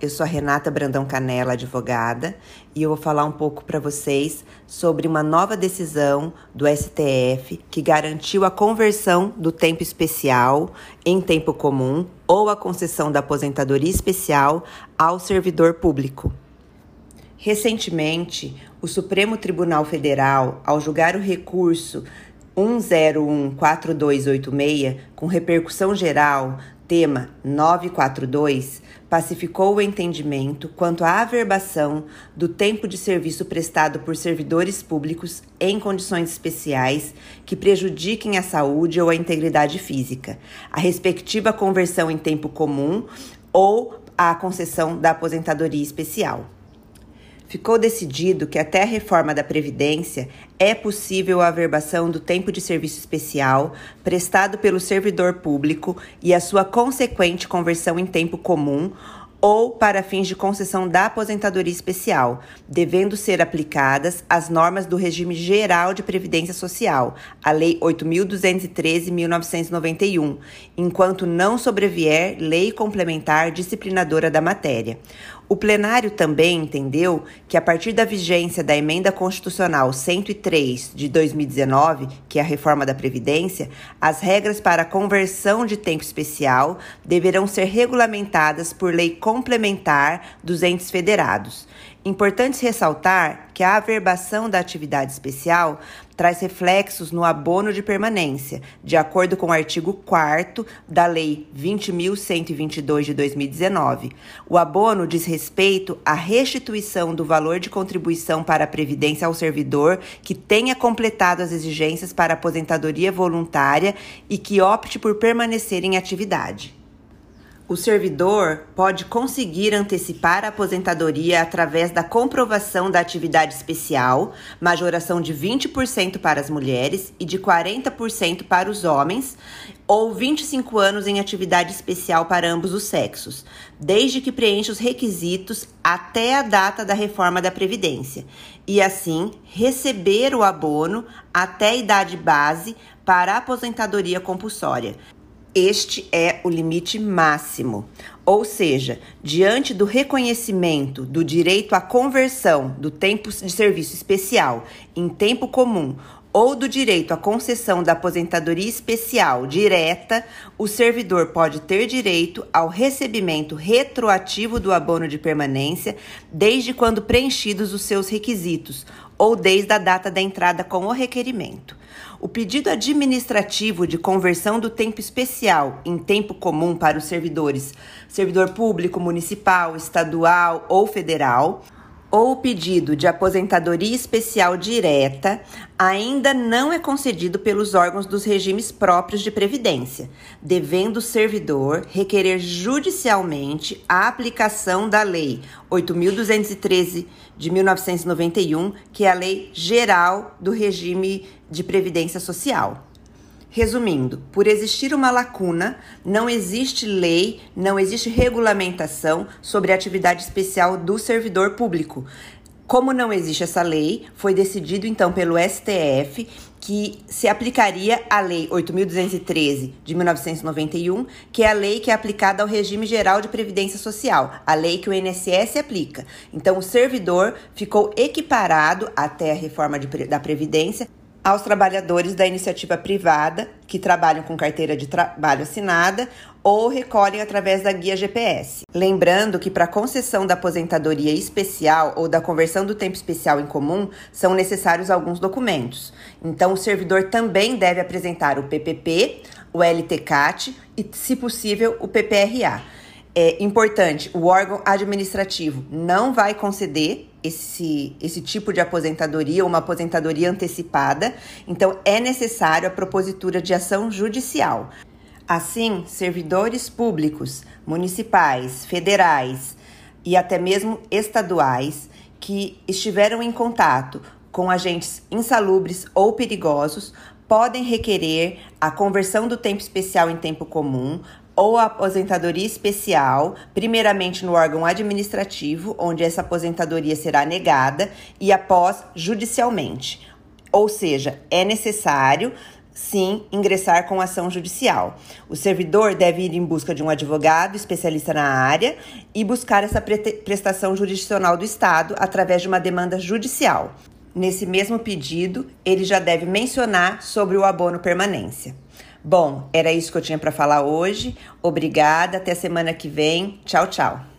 Eu sou a Renata Brandão Canela, advogada, e eu vou falar um pouco para vocês sobre uma nova decisão do STF que garantiu a conversão do tempo especial em tempo comum ou a concessão da aposentadoria especial ao servidor público. Recentemente, o Supremo Tribunal Federal, ao julgar o recurso 1014286 com repercussão geral tema 942 pacificou o entendimento quanto à averbação do tempo de serviço prestado por servidores públicos em condições especiais que prejudiquem a saúde ou a integridade física, a respectiva conversão em tempo comum ou a concessão da aposentadoria especial ficou decidido que até a reforma da Previdência é possível a averbação do tempo de serviço especial prestado pelo servidor público e a sua consequente conversão em tempo comum ou para fins de concessão da aposentadoria especial, devendo ser aplicadas as normas do regime geral de previdência social, a Lei 8213/1991, enquanto não sobrevier lei complementar disciplinadora da matéria. O plenário também entendeu que, a partir da vigência da Emenda Constitucional 103 de 2019, que é a reforma da Previdência, as regras para a conversão de tempo especial deverão ser regulamentadas por lei complementar dos entes federados. Importante ressaltar que a averbação da atividade especial traz reflexos no abono de permanência, de acordo com o artigo 4 da Lei 20.122 de 2019. O abono diz respeito à restituição do valor de contribuição para a Previdência ao servidor que tenha completado as exigências para aposentadoria voluntária e que opte por permanecer em atividade. O servidor pode conseguir antecipar a aposentadoria através da comprovação da atividade especial, majoração de 20% para as mulheres e de 40% para os homens, ou 25 anos em atividade especial para ambos os sexos, desde que preencha os requisitos até a data da reforma da Previdência, e assim receber o abono até a idade base para a aposentadoria compulsória, este é o limite máximo. Ou seja, diante do reconhecimento do direito à conversão do tempo de serviço especial em tempo comum ou do direito à concessão da aposentadoria especial direta, o servidor pode ter direito ao recebimento retroativo do abono de permanência desde quando preenchidos os seus requisitos ou desde a data da entrada com o requerimento. O pedido administrativo de conversão do tempo especial em tempo comum para os servidores, servidor público, municipal, estadual ou federal, ou pedido de aposentadoria especial direta ainda não é concedido pelos órgãos dos regimes próprios de previdência, devendo o servidor requerer judicialmente a aplicação da Lei 8213 de 1991, que é a Lei Geral do Regime de Previdência Social. Resumindo, por existir uma lacuna, não existe lei, não existe regulamentação sobre a atividade especial do servidor público. Como não existe essa lei, foi decidido então pelo STF que se aplicaria a Lei 8.213 de 1991, que é a lei que é aplicada ao regime geral de previdência social, a lei que o INSS aplica. Então, o servidor ficou equiparado até a reforma de, da Previdência aos trabalhadores da iniciativa privada que trabalham com carteira de trabalho assinada ou recolhem através da guia GPS. Lembrando que para concessão da aposentadoria especial ou da conversão do tempo especial em comum são necessários alguns documentos. Então o servidor também deve apresentar o PPP, o LTCAT e, se possível, o PPRA. É importante, o órgão administrativo não vai conceder esse, esse tipo de aposentadoria, uma aposentadoria antecipada, então é necessário a propositura de ação judicial. Assim, servidores públicos, municipais, federais e até mesmo estaduais que estiveram em contato com agentes insalubres ou perigosos podem requerer a conversão do tempo especial em tempo comum ou aposentadoria especial, primeiramente no órgão administrativo, onde essa aposentadoria será negada, e após judicialmente. Ou seja, é necessário sim ingressar com ação judicial. O servidor deve ir em busca de um advogado especialista na área e buscar essa prestação jurisdicional do Estado através de uma demanda judicial. Nesse mesmo pedido, ele já deve mencionar sobre o abono permanência. Bom, era isso que eu tinha para falar hoje. Obrigada, até semana que vem. Tchau, tchau.